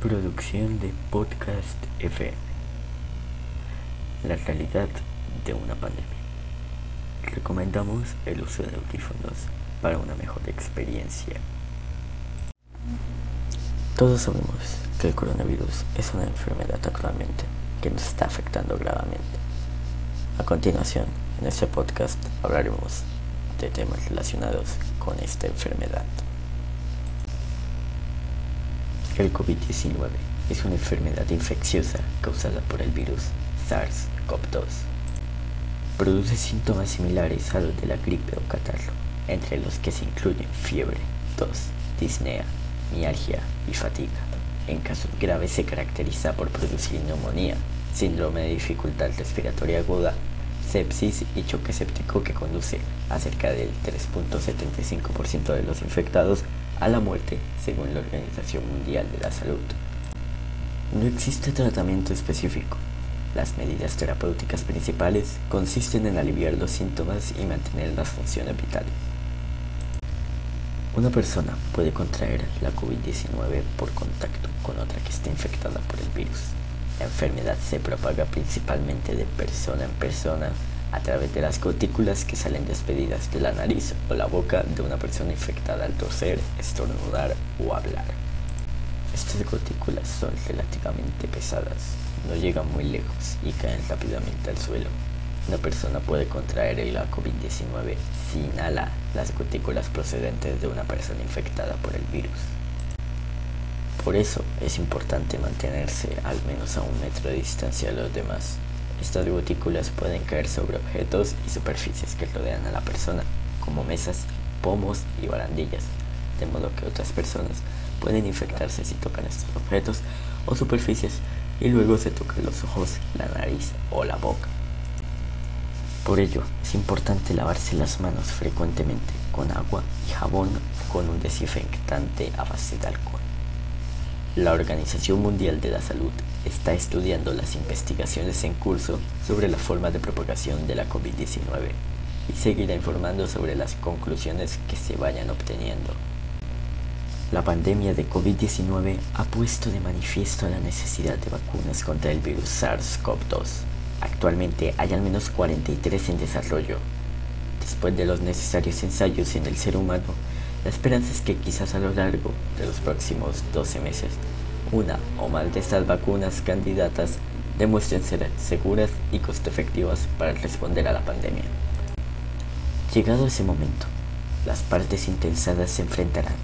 Producción de Podcast FM. La realidad de una pandemia. Recomendamos el uso de audífonos para una mejor experiencia. Todos sabemos que el coronavirus es una enfermedad actualmente que nos está afectando gravemente. A continuación, en este podcast hablaremos de temas relacionados con esta enfermedad. El COVID-19 es una enfermedad infecciosa causada por el virus SARS-CoV-2. Produce síntomas similares a los de la gripe o catarro, entre los que se incluyen fiebre, tos, disnea, mialgia y fatiga. En casos graves se caracteriza por producir neumonía, síndrome de dificultad respiratoria aguda, sepsis y choque séptico que conduce a cerca del 3.75% de los infectados a la muerte, según la Organización Mundial de la Salud. No existe tratamiento específico. Las medidas terapéuticas principales consisten en aliviar los síntomas y mantener las funciones vitales. Una persona puede contraer la COVID-19 por contacto con otra que esté infectada por el virus. La enfermedad se propaga principalmente de persona en persona a través de las gotículas que salen despedidas de la nariz o la boca de una persona infectada al toser, estornudar o hablar. Estas gotículas son relativamente pesadas, no llegan muy lejos y caen rápidamente al suelo. Una persona puede contraer el COVID-19 si inhala las gotículas procedentes de una persona infectada por el virus. Por eso es importante mantenerse al menos a un metro de distancia de los demás estas gotículas pueden caer sobre objetos y superficies que rodean a la persona, como mesas, pomos y barandillas, de modo que otras personas pueden infectarse si tocan estos objetos o superficies y luego se tocan los ojos, la nariz o la boca. Por ello, es importante lavarse las manos frecuentemente con agua y jabón con un desinfectante a base de alcohol. La Organización Mundial de la Salud está estudiando las investigaciones en curso sobre la forma de propagación de la COVID-19 y seguirá informando sobre las conclusiones que se vayan obteniendo. La pandemia de COVID-19 ha puesto de manifiesto la necesidad de vacunas contra el virus SARS-CoV-2. Actualmente hay al menos 43 en desarrollo. Después de los necesarios ensayos en el ser humano, la esperanza es que quizás a lo largo de los próximos 12 meses, una o más de estas vacunas candidatas demuestren ser seguras y costo efectivas para responder a la pandemia. Llegado ese momento, las partes interesadas se enfrentarán,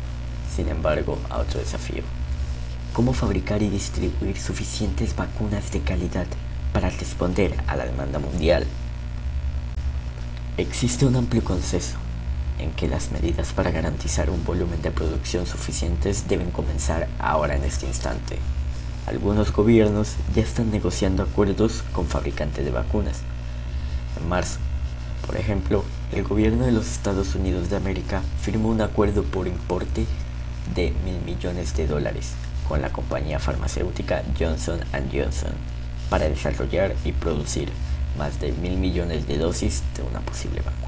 sin embargo, a otro desafío. ¿Cómo fabricar y distribuir suficientes vacunas de calidad para responder a la demanda mundial? Existe un amplio consenso en que las medidas para garantizar un volumen de producción suficientes deben comenzar ahora en este instante. Algunos gobiernos ya están negociando acuerdos con fabricantes de vacunas. En marzo, por ejemplo, el gobierno de los Estados Unidos de América firmó un acuerdo por importe de mil millones de dólares con la compañía farmacéutica Johnson Johnson para desarrollar y producir más de mil millones de dosis de una posible vacuna.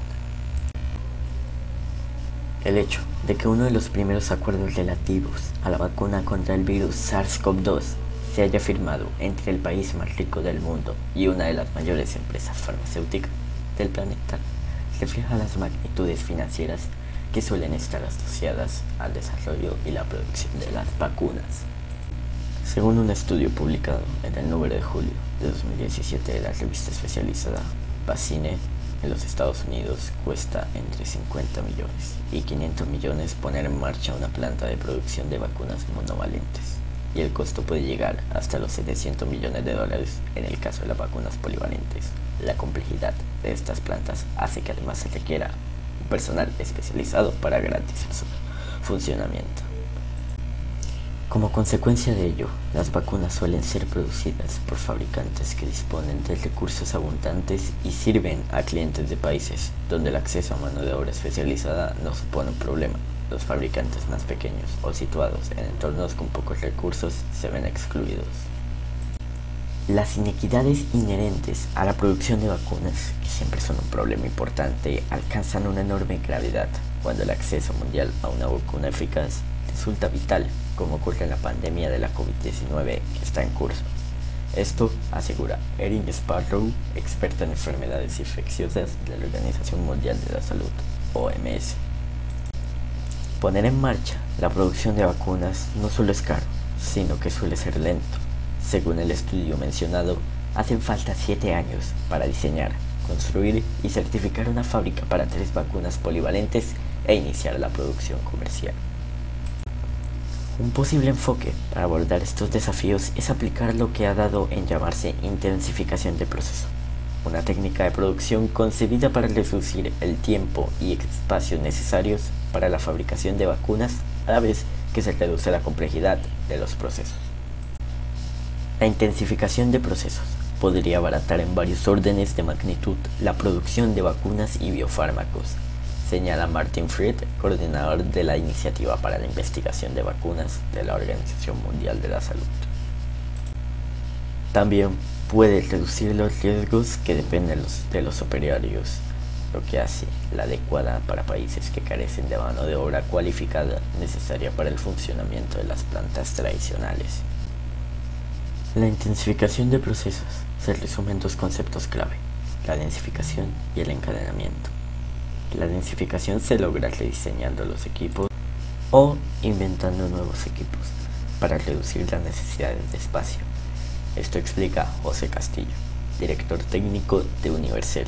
El hecho de que uno de los primeros acuerdos relativos a la vacuna contra el virus SARS-CoV-2 se haya firmado entre el país más rico del mundo y una de las mayores empresas farmacéuticas del planeta refleja las magnitudes financieras que suelen estar asociadas al desarrollo y la producción de las vacunas. Según un estudio publicado en el número de julio de 2017 de la revista especializada Vaccine, en los Estados Unidos cuesta entre 50 millones y 500 millones poner en marcha una planta de producción de vacunas monovalentes y el costo puede llegar hasta los 700 millones de dólares en el caso de las vacunas polivalentes. La complejidad de estas plantas hace que además se requiera personal especializado para garantizar su funcionamiento. Como consecuencia de ello, las vacunas suelen ser producidas por fabricantes que disponen de recursos abundantes y sirven a clientes de países donde el acceso a mano de obra especializada no supone un problema. Los fabricantes más pequeños o situados en entornos con pocos recursos se ven excluidos. Las inequidades inherentes a la producción de vacunas, que siempre son un problema importante, alcanzan una enorme gravedad cuando el acceso mundial a una vacuna eficaz resulta vital como ocurre en la pandemia de la COVID-19 que está en curso. Esto asegura Erin Sparrow, experta en enfermedades infecciosas de la Organización Mundial de la Salud, OMS. Poner en marcha la producción de vacunas no solo es caro, sino que suele ser lento. Según el estudio mencionado, hacen falta 7 años para diseñar, construir y certificar una fábrica para tres vacunas polivalentes e iniciar la producción comercial. Un posible enfoque para abordar estos desafíos es aplicar lo que ha dado en llamarse intensificación de proceso, una técnica de producción concebida para reducir el tiempo y espacio necesarios para la fabricación de vacunas a la vez que se reduce la complejidad de los procesos. La intensificación de procesos podría abaratar en varios órdenes de magnitud la producción de vacunas y biofármacos, señala Martin Fried, coordinador de la Iniciativa para la Investigación de Vacunas de la Organización Mundial de la Salud. También puede reducir los riesgos que dependen de los operarios, lo que hace la adecuada para países que carecen de mano de obra cualificada necesaria para el funcionamiento de las plantas tradicionales. La intensificación de procesos se resume en dos conceptos clave, la densificación y el encadenamiento. La densificación se logra rediseñando los equipos o inventando nuevos equipos para reducir las necesidades de espacio. Esto explica José Castillo, director técnico de Universal,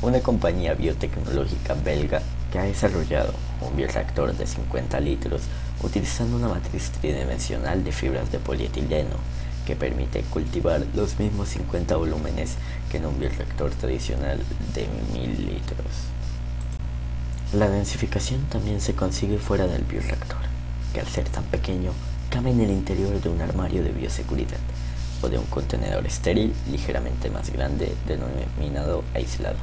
una compañía biotecnológica belga que ha desarrollado un bioreactor de 50 litros utilizando una matriz tridimensional de fibras de polietileno que permite cultivar los mismos 50 volúmenes que en un bioreactor tradicional de 1000 litros. La densificación también se consigue fuera del bioreactor, que al ser tan pequeño cabe en el interior de un armario de bioseguridad o de un contenedor estéril ligeramente más grande denominado aislador.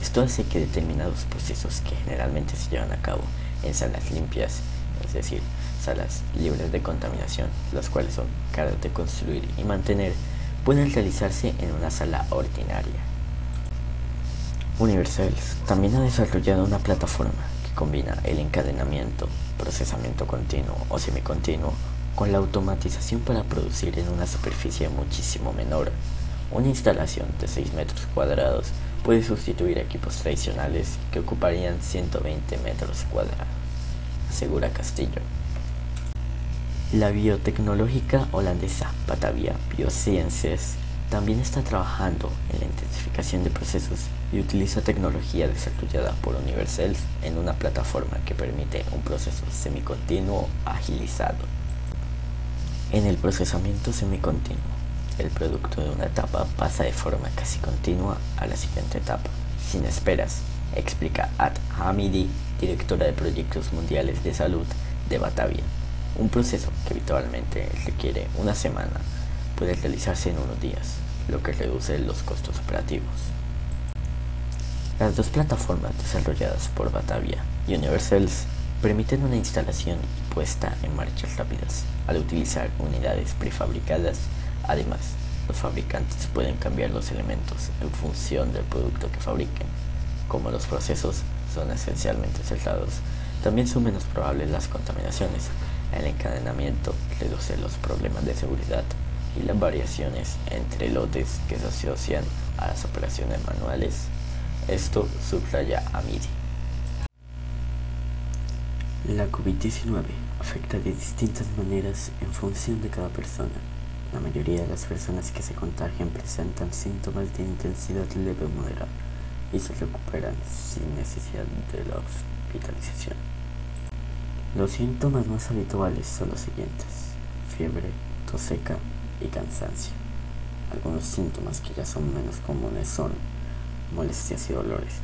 Esto hace que determinados procesos que generalmente se llevan a cabo en salas limpias, es decir, salas libres de contaminación, las cuales son caras de construir y mantener, pueden realizarse en una sala ordinaria. Universals también ha desarrollado una plataforma que combina el encadenamiento, procesamiento continuo o semicontinuo con la automatización para producir en una superficie muchísimo menor. Una instalación de 6 metros cuadrados puede sustituir equipos tradicionales que ocuparían 120 metros cuadrados, asegura Castillo. La biotecnológica holandesa Batavia Biosciences también está trabajando en la intensificación de procesos y utiliza tecnología desarrollada por Universals en una plataforma que permite un proceso semicontinuo agilizado. En el procesamiento semicontinuo, el producto de una etapa pasa de forma casi continua a la siguiente etapa, sin esperas, explica Ad Hamidi, directora de proyectos mundiales de salud de Batavia. Un proceso que habitualmente requiere una semana puede realizarse en unos días, lo que reduce los costos operativos. Las dos plataformas desarrolladas por Batavia y Universals permiten una instalación y puesta en marcha rápidas al utilizar unidades prefabricadas. Además, los fabricantes pueden cambiar los elementos en función del producto que fabriquen. Como los procesos son esencialmente cerrados, también son menos probables las contaminaciones. El encadenamiento reduce los problemas de seguridad y las variaciones entre lotes que se asocian a las operaciones manuales. Esto subraya a MIDI. La COVID-19 afecta de distintas maneras en función de cada persona. La mayoría de las personas que se contagian presentan síntomas de intensidad leve o moderada y se recuperan sin necesidad de la hospitalización. Los síntomas más habituales son los siguientes: fiebre, tos seca, y cansancio. Algunos síntomas que ya son menos comunes son molestias y dolores,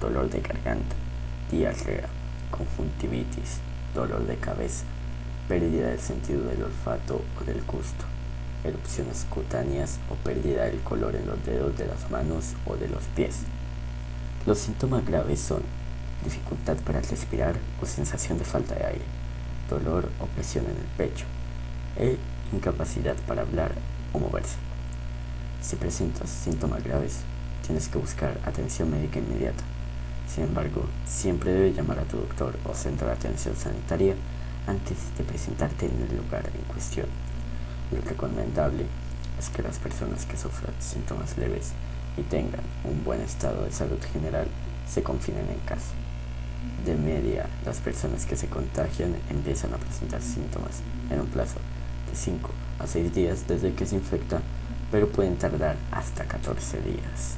dolor de garganta, diarrea, conjuntivitis, dolor de cabeza, pérdida del sentido del olfato o del gusto, erupciones cutáneas o pérdida del color en los dedos de las manos o de los pies. Los síntomas graves son dificultad para respirar o sensación de falta de aire, dolor o presión en el pecho, e incapacidad para hablar o moverse. Si presentas síntomas graves, tienes que buscar atención médica inmediata. Sin embargo, siempre debe llamar a tu doctor o centro de atención sanitaria antes de presentarte en el lugar en cuestión. Lo recomendable es que las personas que sufran síntomas leves y tengan un buen estado de salud general se confinen en casa. De media, las personas que se contagian empiezan a presentar síntomas en un plazo 5 a 6 días desde que se infecta, pero pueden tardar hasta 14 días.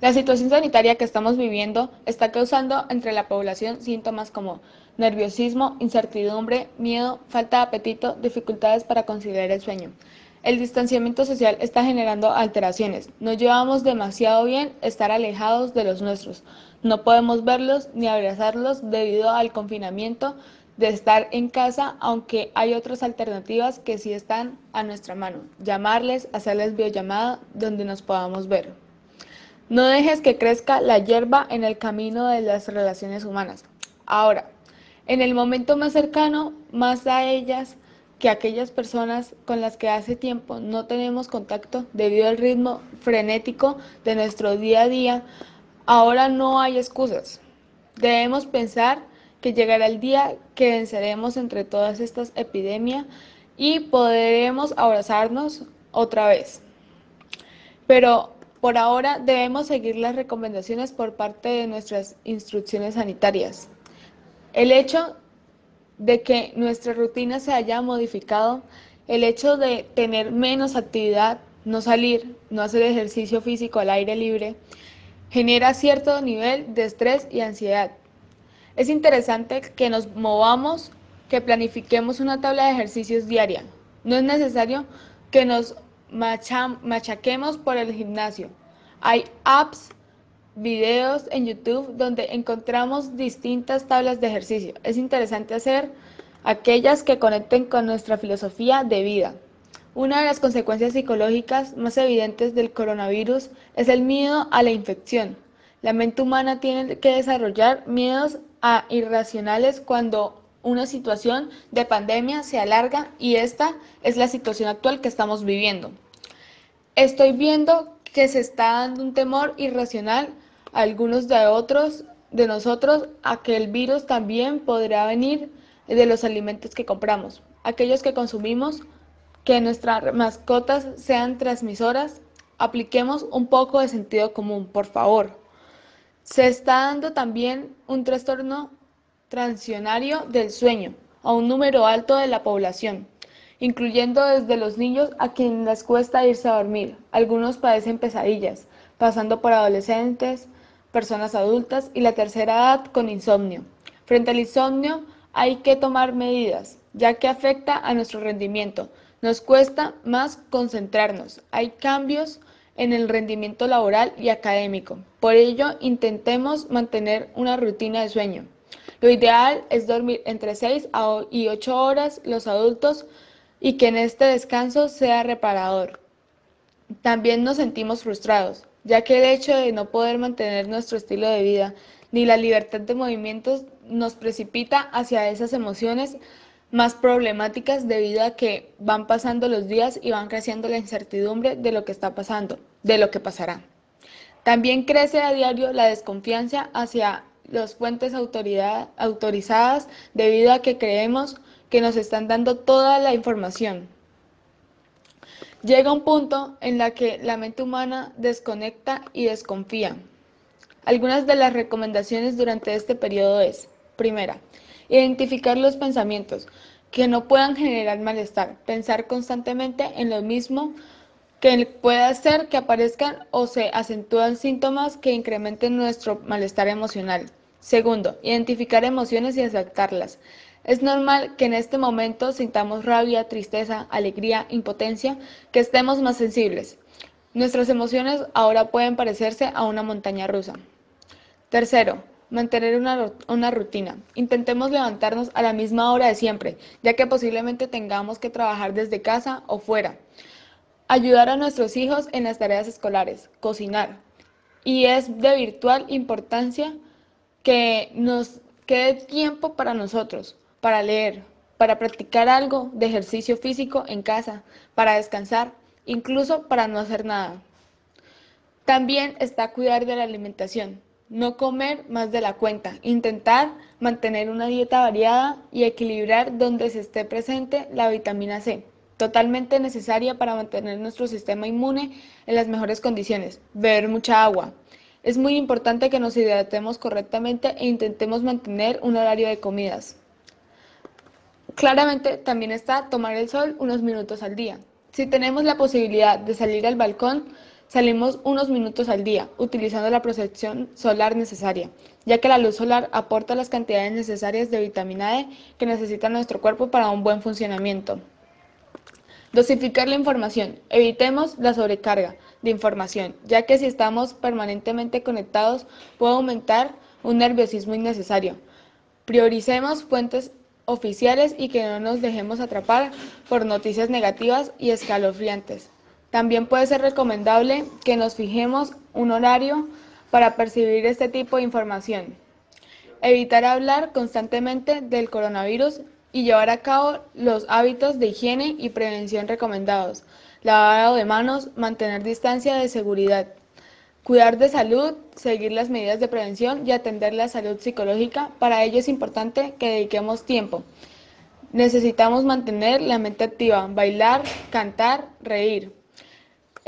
La situación sanitaria que estamos viviendo está causando entre la población síntomas como nerviosismo, incertidumbre, miedo, falta de apetito, dificultades para conciliar el sueño. El distanciamiento social está generando alteraciones. Nos llevamos demasiado bien estar alejados de los nuestros. No podemos verlos ni abrazarlos debido al confinamiento de estar en casa, aunque hay otras alternativas que sí están a nuestra mano. Llamarles, hacerles videollamada donde nos podamos ver. No dejes que crezca la hierba en el camino de las relaciones humanas. Ahora, en el momento más cercano, más a ellas que aquellas personas con las que hace tiempo no tenemos contacto debido al ritmo frenético de nuestro día a día, ahora no hay excusas. Debemos pensar que llegará el día que venceremos entre todas estas epidemias y podremos abrazarnos otra vez. Pero por ahora debemos seguir las recomendaciones por parte de nuestras instrucciones sanitarias. El hecho de que nuestra rutina se haya modificado, el hecho de tener menos actividad, no salir, no hacer ejercicio físico al aire libre, genera cierto nivel de estrés y ansiedad. Es interesante que nos movamos, que planifiquemos una tabla de ejercicios diaria. No es necesario que nos machaquemos por el gimnasio. Hay apps, videos en YouTube donde encontramos distintas tablas de ejercicio. Es interesante hacer aquellas que conecten con nuestra filosofía de vida. Una de las consecuencias psicológicas más evidentes del coronavirus es el miedo a la infección. La mente humana tiene que desarrollar miedos a irracionales cuando una situación de pandemia se alarga y esta es la situación actual que estamos viviendo. Estoy viendo que se está dando un temor irracional a algunos de otros de nosotros a que el virus también podrá venir de los alimentos que compramos, aquellos que consumimos, que nuestras mascotas sean transmisoras, apliquemos un poco de sentido común, por favor. Se está dando también un trastorno transicionario del sueño a un número alto de la población incluyendo desde los niños a quienes les cuesta irse a dormir. Algunos padecen pesadillas, pasando por adolescentes, personas adultas y la tercera edad con insomnio. Frente al insomnio hay que tomar medidas, ya que afecta a nuestro rendimiento. Nos cuesta más concentrarnos. Hay cambios en el rendimiento laboral y académico. Por ello, intentemos mantener una rutina de sueño. Lo ideal es dormir entre 6 y 8 horas los adultos y que en este descanso sea reparador. También nos sentimos frustrados, ya que el hecho de no poder mantener nuestro estilo de vida ni la libertad de movimientos nos precipita hacia esas emociones más problemáticas debido a que van pasando los días y van creciendo la incertidumbre de lo que está pasando, de lo que pasará. También crece a diario la desconfianza hacia las fuentes autorizadas debido a que creemos que nos están dando toda la información. Llega un punto en la que la mente humana desconecta y desconfía. Algunas de las recomendaciones durante este periodo es, primera, identificar los pensamientos que no puedan generar malestar, pensar constantemente en lo mismo que puede hacer que aparezcan o se acentúan síntomas que incrementen nuestro malestar emocional. Segundo, identificar emociones y aceptarlas. Es normal que en este momento sintamos rabia, tristeza, alegría, impotencia, que estemos más sensibles. Nuestras emociones ahora pueden parecerse a una montaña rusa. Tercero, mantener una, una, rutina. Intentemos levantarnos a la misma hora de siempre, ya que posiblemente tengamos que trabajar desde casa o fuera. Ayudar a nuestros hijos en las tareas escolares, cocinar. Y es de virtual importancia que nos quede tiempo para nosotros, para leer, para practicar algo de ejercicio físico en casa, para descansar, incluso para no hacer nada. También está cuidar de la alimentación. No comer más de la cuenta, intentar mantener una dieta variada y equilibrar donde se esté presente la vitamina C, totalmente necesaria para mantener nuestro sistema inmune en las mejores condiciones, beber mucha agua. Es muy importante que nos hidratemos correctamente e intentemos mantener un horario de comidas. Claramente también está tomar el sol unos minutos al día. Si tenemos la posibilidad de salir al balcón, salimos unos minutos al día, utilizando la protección solar necesaria, ya que la luz solar aporta las cantidades necesarias de vitamina D que necesita nuestro cuerpo para un buen funcionamiento. Dosificar la información. Evitemos la sobrecarga de información, ya que si estamos permanentemente conectados puede aumentar un nerviosismo innecesario. Prioricemos fuentes oficiales y que no nos dejemos atrapar por noticias negativas y escalofriantes. También puede ser recomendable que nos fijemos un horario para percibir este tipo de información. Evitar hablar constantemente del coronavirus y llevar a cabo los hábitos de higiene y prevención recomendados. Lavado de manos, mantener distancia de seguridad. Cuidar de salud, seguir las medidas de prevención y atender la salud psicológica. Para ello es importante que dediquemos tiempo. Necesitamos mantener la mente activa, bailar, cantar, reír.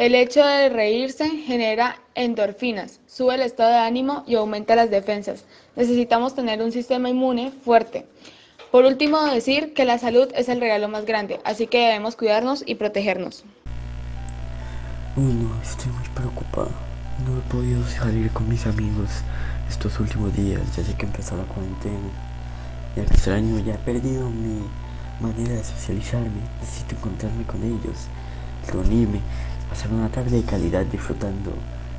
El hecho de reírse genera endorfinas, sube el estado de ánimo y aumenta las defensas. Necesitamos tener un sistema inmune fuerte. Por último, decir que la salud es el regalo más grande, así que debemos cuidarnos y protegernos. Uy, no, estoy muy preocupado. No he podido salir con mis amigos estos últimos días, ya sé que empezó la cuarentena. Ya extraño, ya he perdido mi manera de socializarme. Necesito encontrarme con ellos, reunirme pasar una tarde de calidad disfrutando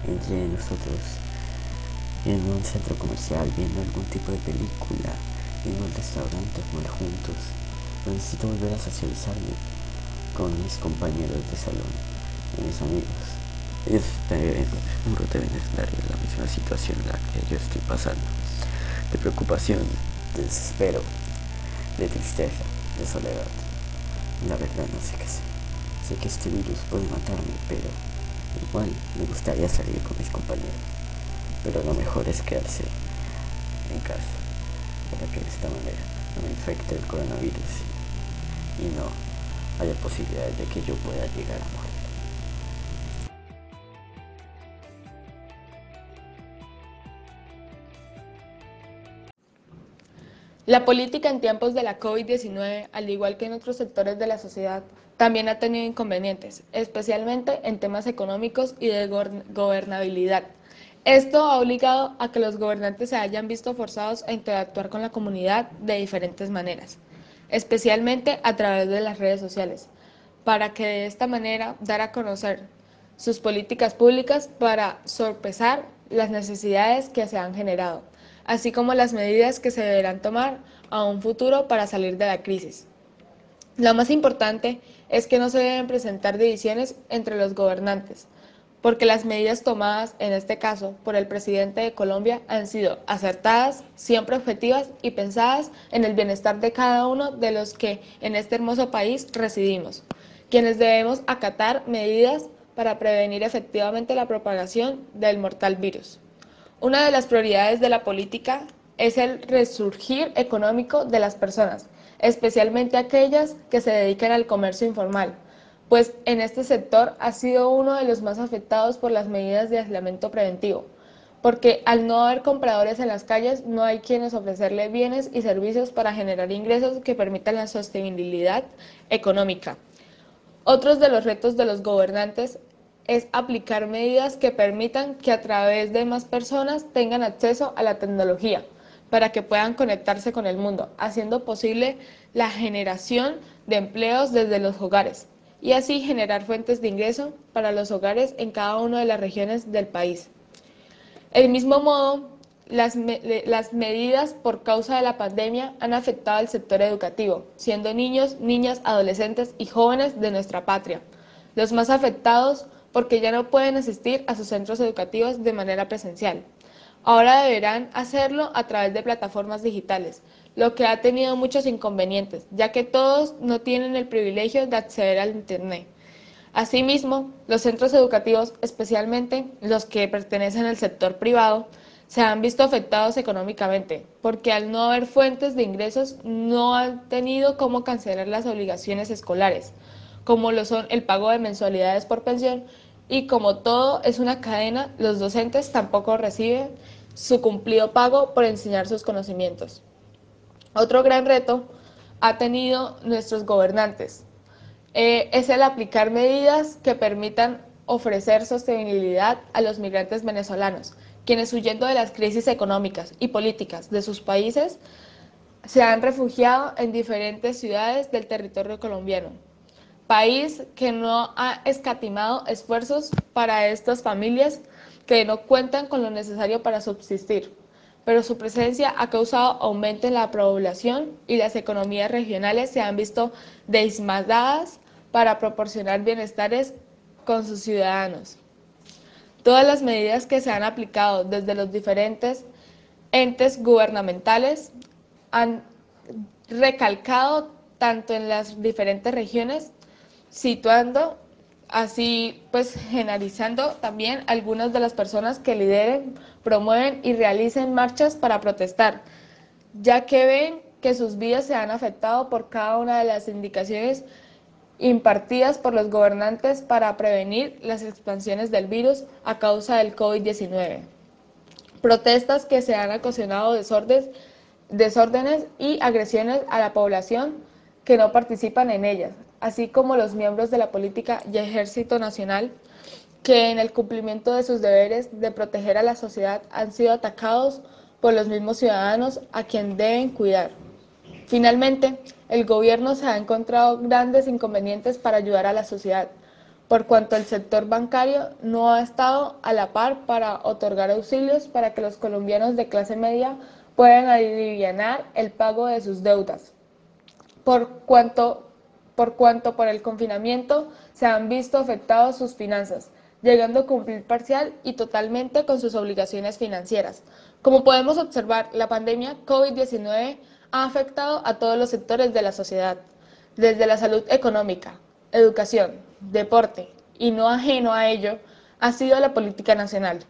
entre nosotros en un centro comercial, viendo algún tipo de película, en un restaurante, comer juntos. necesito volver a socializarme con mis compañeros de salón y mis amigos. Ellos seguro deben estar en la misma situación en la que yo estoy pasando. De preocupación, de desespero, de tristeza, de soledad. La verdad no sé qué hacer que este virus puede matarme, pero igual me gustaría salir con mis compañeros. Pero lo mejor es quedarse en casa para que de esta manera no me infecte el coronavirus y no haya posibilidades de que yo pueda llegar a morir. La política en tiempos de la COVID-19, al igual que en otros sectores de la sociedad, también ha tenido inconvenientes, especialmente en temas económicos y de gobernabilidad. Esto ha obligado a que los gobernantes se hayan visto forzados a interactuar con la comunidad de diferentes maneras, especialmente a través de las redes sociales, para que de esta manera dar a conocer sus políticas públicas para sorpresar las necesidades que se han generado así como las medidas que se deberán tomar a un futuro para salir de la crisis. Lo más importante es que no se deben presentar divisiones entre los gobernantes, porque las medidas tomadas, en este caso, por el presidente de Colombia han sido acertadas, siempre objetivas y pensadas en el bienestar de cada uno de los que en este hermoso país residimos, quienes debemos acatar medidas para prevenir efectivamente la propagación del mortal virus. Una de las prioridades de la política es el resurgir económico de las personas, especialmente aquellas que se dedican al comercio informal, pues en este sector ha sido uno de los más afectados por las medidas de aislamiento preventivo, porque al no haber compradores en las calles no hay quienes ofrecerle bienes y servicios para generar ingresos que permitan la sostenibilidad económica. Otros de los retos de los gobernantes es aplicar medidas que permitan que a través de más personas tengan acceso a la tecnología para que puedan conectarse con el mundo, haciendo posible la generación de empleos desde los hogares y así generar fuentes de ingreso para los hogares en cada una de las regiones del país. Del mismo modo, las, las, medidas por causa de la pandemia han afectado al sector educativo, siendo niños, niñas, adolescentes y jóvenes de nuestra patria. Los más afectados porque ya no pueden asistir a sus centros educativos de manera presencial. Ahora deberán hacerlo a través de plataformas digitales, lo que ha tenido muchos inconvenientes, ya que todos no tienen el privilegio de acceder al Internet. Asimismo, los centros educativos, especialmente los que pertenecen al sector privado, se han visto afectados económicamente, porque al no haber fuentes de ingresos no han tenido cómo cancelar las obligaciones escolares, como lo son el pago de mensualidades por pensión, y como todo es una cadena, los docentes tampoco reciben su cumplido pago por enseñar sus conocimientos. Otro gran reto ha tenido nuestros gobernantes, eh, es el aplicar medidas que permitan ofrecer sostenibilidad a los migrantes venezolanos, quienes huyendo de las crisis económicas y políticas de sus países se han refugiado en diferentes ciudades del territorio colombiano, país que no ha escatimado esfuerzos para estas familias que no cuentan con lo necesario para subsistir, pero su presencia ha causado aumento en la población y las economías regionales se han visto desmadadas para proporcionar bienestares con sus ciudadanos. Todas las medidas que se han aplicado desde los diferentes entes gubernamentales han recalcado tanto en las diferentes regiones, situando así pues generalizando también algunas de las personas que lideren, promueven y realicen marchas para protestar, ya que ven que sus vidas se han afectado por cada una de las indicaciones impartidas por los gobernantes para prevenir las expansiones del virus a causa del COVID-19. Protestas que se han ocasionado desórdenes, desórdenes y agresiones a la población que no participan en ellas, así como los miembros de la política y ejército nacional que en el cumplimiento de sus deberes de proteger a la sociedad han sido atacados por los mismos ciudadanos a quien deben cuidar. Finalmente, el gobierno se ha encontrado grandes inconvenientes para ayudar a la sociedad, por cuanto el sector bancario no ha estado a la par para otorgar auxilios para que los colombianos de clase media puedan aliviar el pago de sus deudas. Por cuanto, por cuanto por el confinamiento se han visto afectados sus finanzas, llegando a cumplir parcial y totalmente con sus obligaciones financieras. Como podemos observar, la pandemia COVID-19 ha afectado a todos los sectores de la sociedad, desde la salud económica, educación, deporte, y no ajeno a ello, ha sido la política nacional,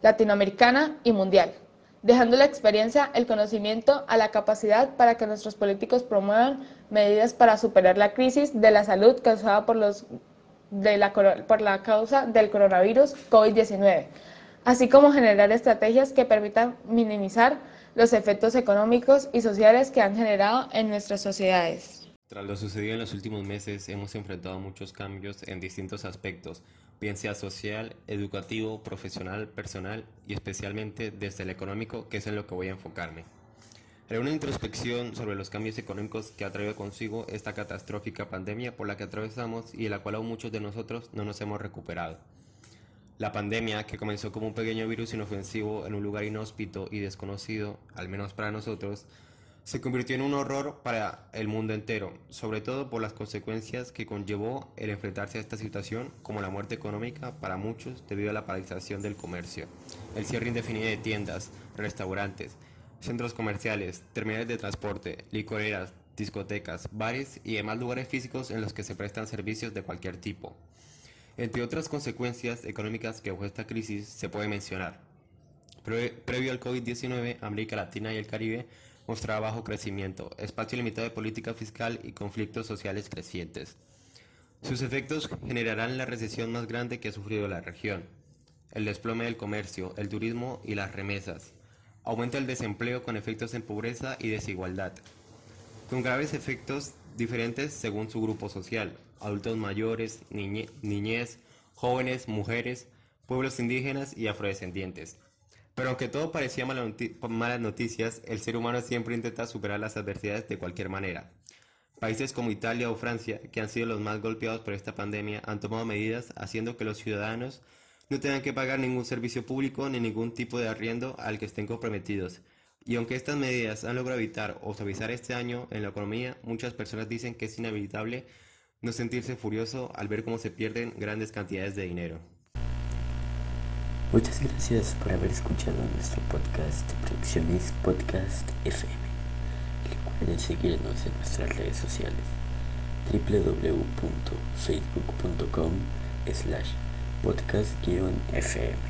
latinoamericana y mundial, dejando la experiencia, el conocimiento a la capacidad para que nuestros políticos promuevan medidas para superar la crisis de la salud causada por, los, de la, por la causa del coronavirus COVID-19, así como generar estrategias que permitan minimizar los efectos económicos y sociales que han generado en nuestras sociedades. Tras lo sucedido en los últimos meses, hemos enfrentado muchos cambios en distintos aspectos, bien social, educativo, profesional, personal y especialmente desde el económico, que es en lo que voy a enfocarme. Haré una introspección sobre los cambios económicos que ha traído consigo esta catastrófica pandemia por la que atravesamos y de la cual aún muchos de nosotros no nos hemos recuperado. La pandemia, que comenzó como un pequeño virus inofensivo en un lugar inhóspito y desconocido, al menos para nosotros, se convirtió en un horror para el mundo entero, sobre todo por las consecuencias que conllevó el enfrentarse a esta situación, como la muerte económica para muchos debido a la paralización del comercio, el cierre indefinido de tiendas, restaurantes, centros comerciales, terminales de transporte, licoreras, discotecas, bares y demás lugares físicos en los que se prestan servicios de cualquier tipo. Entre otras consecuencias económicas que dejó esta crisis se puede mencionar. previo al COVID-19, América Latina y el Caribe mostraba bajo crecimiento, espacio limitado de política fiscal y conflictos sociales crecientes. Sus efectos generarán la recesión más grande que ha sufrido la región, el desplome del comercio, el turismo y las remesas, aumenta el desempleo con efectos en pobreza y desigualdad, con graves efectos diferentes según su grupo social, adultos mayores, niñez, jóvenes, mujeres, pueblos indígenas y afrodescendientes. Pero aunque todo parecía malas noticias, el ser humano siempre intenta superar las adversidades de cualquier manera. Países como Italia o Francia, que han sido los más golpeados por esta pandemia, han tomado medidas haciendo que los ciudadanos no tengan que pagar ningún servicio público ni ningún tipo de arriendo al que estén comprometidos. Y aunque estas medidas han logrado evitar o suavizar este año en la economía, muchas personas dicen que es inevitable no sentirse furioso al ver cómo se pierden grandes cantidades de dinero. Muchas gracias por haber escuchado nuestro podcast Producciones Podcast FM. Recuerden seguirnos en nuestras redes sociales www.facebook.com slash podcast-fm